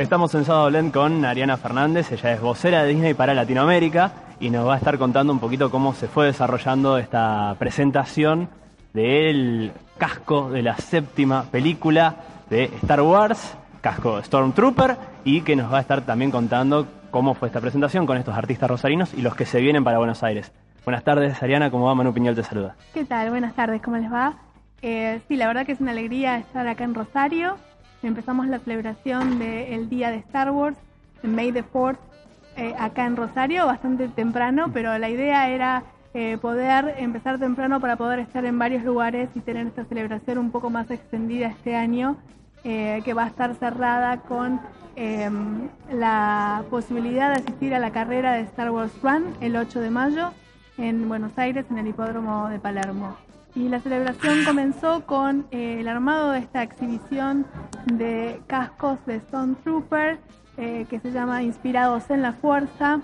Estamos en Sábado Blend con Ariana Fernández, ella es vocera de Disney para Latinoamérica y nos va a estar contando un poquito cómo se fue desarrollando esta presentación del casco de la séptima película de Star Wars, casco Stormtrooper, y que nos va a estar también contando cómo fue esta presentación con estos artistas rosarinos y los que se vienen para Buenos Aires. Buenas tardes, Ariana, ¿cómo va? Manu Piñol te saluda. ¿Qué tal? Buenas tardes, ¿cómo les va? Eh, sí, la verdad que es una alegría estar acá en Rosario Empezamos la celebración del Día de Star Wars, May the 4th, eh, acá en Rosario, bastante temprano, pero la idea era eh, poder empezar temprano para poder estar en varios lugares y tener esta celebración un poco más extendida este año, eh, que va a estar cerrada con em, la posibilidad de asistir a la carrera de Star Wars Run el 8 de mayo en Buenos Aires, en el hipódromo de Palermo. Y la celebración comenzó con eh, el armado de esta exhibición de cascos de Stone Trooper eh, que se llama Inspirados en la Fuerza.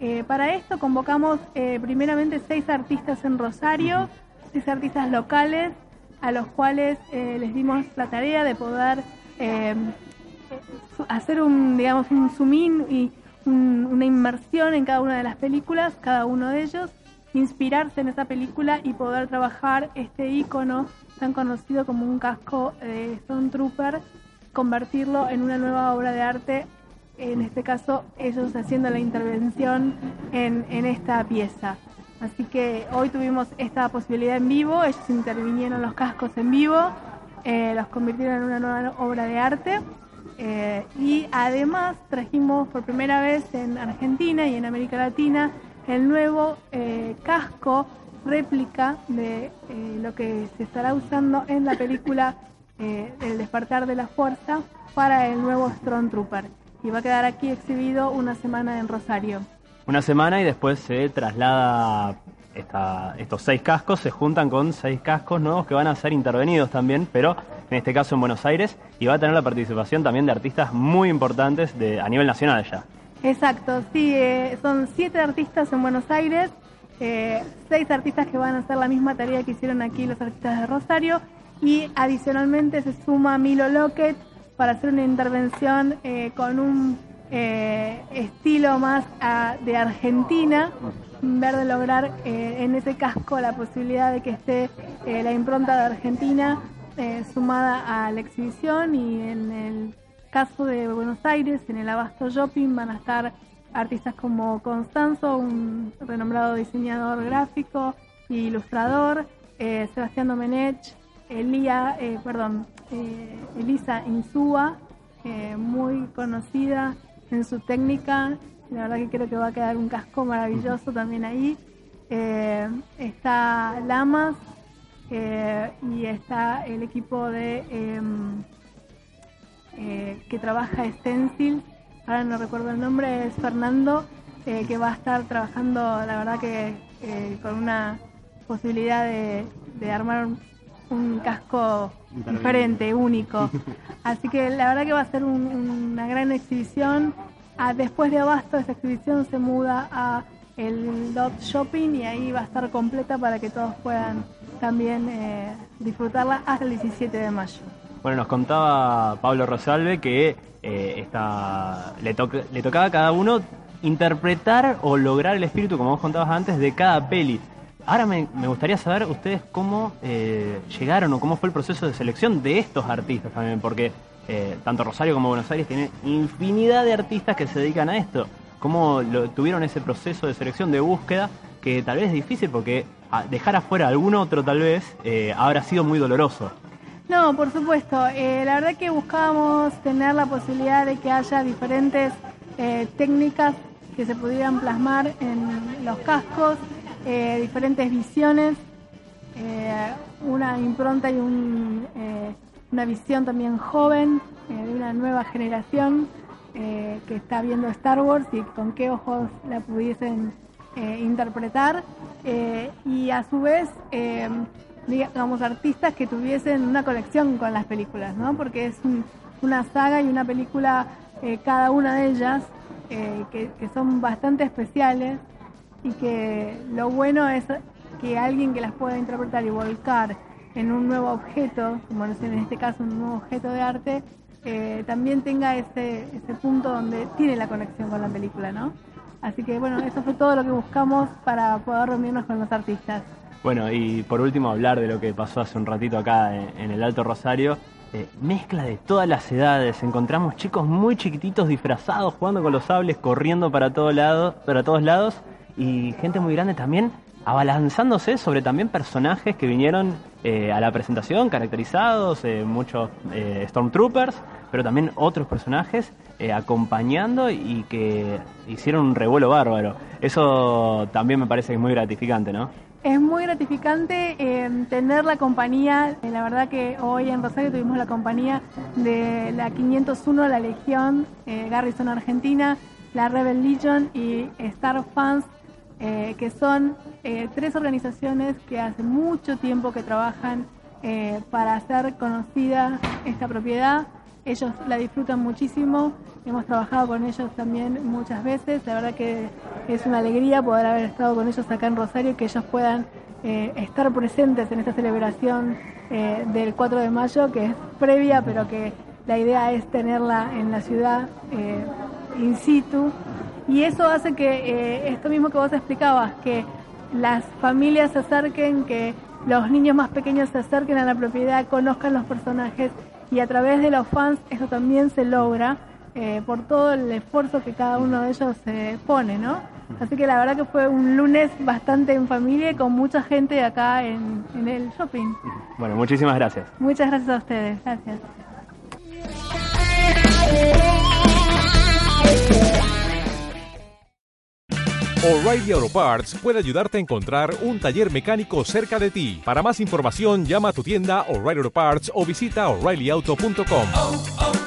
Eh, para esto convocamos primeramente seis artistas en Rosario, seis artistas locales, a los cuales les dimos la tarea de poder hacer un, digamos, un zoom in y una inmersión en cada una de las películas, cada uno de ellos inspirarse en esa película y poder trabajar este icono tan conocido como un casco de Stone Trooper, convertirlo en una nueva obra de arte, en este caso ellos haciendo la intervención en, esta pieza. Así que hoy tuvimos esta posibilidad en vivo, ellos intervinieron los cascos en vivo, eh, los convirtieron en una nueva obra de arte. Eh, y además trajimos por primera vez en Argentina y en América Latina el nuevo eh, casco réplica de eh, lo que se estará usando en la película eh, El despertar de la fuerza para el nuevo Stormtrooper y va a quedar aquí exhibido una semana en Rosario. Una semana y después se traslada estos seis cascos, se juntan con seis cascos nuevos que van a ser intervenidos también, pero en este caso en Buenos Aires y va a tener la participación también de artistas muy importantes a nivel nacional ya. Exacto, sí, eh, son siete artistas en Buenos Aires, eh, seis artistas que van a hacer la misma tarea que hicieron aquí los artistas de Rosario y adicionalmente se suma Milo Lockett para hacer una intervención eh, con un estilo más ah, de Argentina, ver de lograr en ese casco la posibilidad de que esté la impronta de Argentina sumada a la exhibición y en el caso de Buenos Aires, en el Abasto Shopping van a estar artistas como Constanzo, un renombrado diseñador gráfico e ilustrador, eh, Sebastián Domenech, Elia, eh, perdón, eh, Elisa Insúa, muy conocida en su técnica. La verdad que creo que va a quedar un casco maravilloso también ahí. está Lamas y está el equipo de em, eh, que trabaja Stencil, ahora no recuerdo el nombre, es Fernando, eh, que va a estar trabajando, la verdad que eh, con una posibilidad de, armar un, casco diferente, único. Así que la verdad que va a ser una gran exhibición. Ah, después de Abasto, esa exhibición se muda a el Dot Shopping y ahí va a estar completa para que todos puedan también disfrutarla hasta el 17 de mayo. Bueno, nos contaba Pablo Rosalve que eh, le, le tocaba a cada uno interpretar o lograr el espíritu, como vos contabas antes, de cada peli. Ahora me, gustaría saber ustedes cómo eh, llegaron o cómo fue el proceso de selección de estos artistas también, porque eh, tanto Rosario como Buenos Aires tienen infinidad de artistas que se dedican a esto. ¿Cómo lo, tuvieron ese proceso de selección, de búsqueda, que tal vez es difícil porque dejar afuera a algún otro tal vez habrá sido muy doloroso? No, por supuesto. Eh, la verdad que buscábamos tener la posibilidad de que haya diferentes eh, técnicas que se pudieran plasmar en los cascos, eh, diferentes visiones una impronta y una visión también joven de una nueva generación que está viendo Star Wars y con qué ojos la pudiesen interpretar y a su vez digamos, artistas que tuviesen una conexión con las películas, ¿no? Porque es una saga y una película, eh, cada una de ellas, eh, que, son bastante especiales y que lo bueno es que alguien que las pueda interpretar y volcar en un nuevo objeto, como en este caso un nuevo objeto de arte, eh, también tenga ese, ese punto donde tiene la conexión con la película, ¿no? Así que bueno, eso fue todo lo que buscamos para poder reunirnos con los artistas. Bueno, y por último hablar de lo que pasó hace un ratito acá en, el Alto Rosario. Eh, mezcla de todas las edades. Encontramos chicos muy chiquititos disfrazados, jugando con los sables, corriendo para, todo lado, para todos lados. Y gente muy grande también abalanzándose sobre también personajes que vinieron eh, a la presentación, caracterizados, eh, muchos Stormtroopers, pero también otros personajes acompañando y que hicieron un revuelo bárbaro. Eso también me parece que es muy gratificante, ¿no? Es muy gratificante eh, tener la compañía, eh, la verdad que hoy en Rosario tuvimos la compañía de la 501, la Legión, eh, Garrison Argentina, la Rebel Legion y Star Fans, que son tres organizaciones que hace mucho tiempo que trabajan para hacer conocida esta propiedad. Ellos la disfrutan muchísimo, hemos trabajado con ellos también muchas veces, la verdad que es una alegría poder haber estado con ellos acá en Rosario que ellos puedan eh, estar presentes en esta celebración eh, del 4 de mayo, que es previa, pero que la idea es tenerla en la ciudad eh, in situ. Y eso hace que esto mismo que vos explicabas, que las familias se acerquen, que los niños más pequeños se acerquen a la propiedad, conozcan los personajes y a través de los fans eso también se logra eh, por todo el esfuerzo que cada uno de ellos se pone, ¿no? Así que la verdad que fue un lunes bastante en familia y con mucha gente acá en, en el shopping. Bueno, muchísimas gracias. Muchas gracias a ustedes, gracias. O'Reilly Auto Parts puede ayudarte a encontrar un taller mecánico cerca de ti. Para más información, llama a tu tienda O'Reilly Auto Parts o visita oreillyauto.com.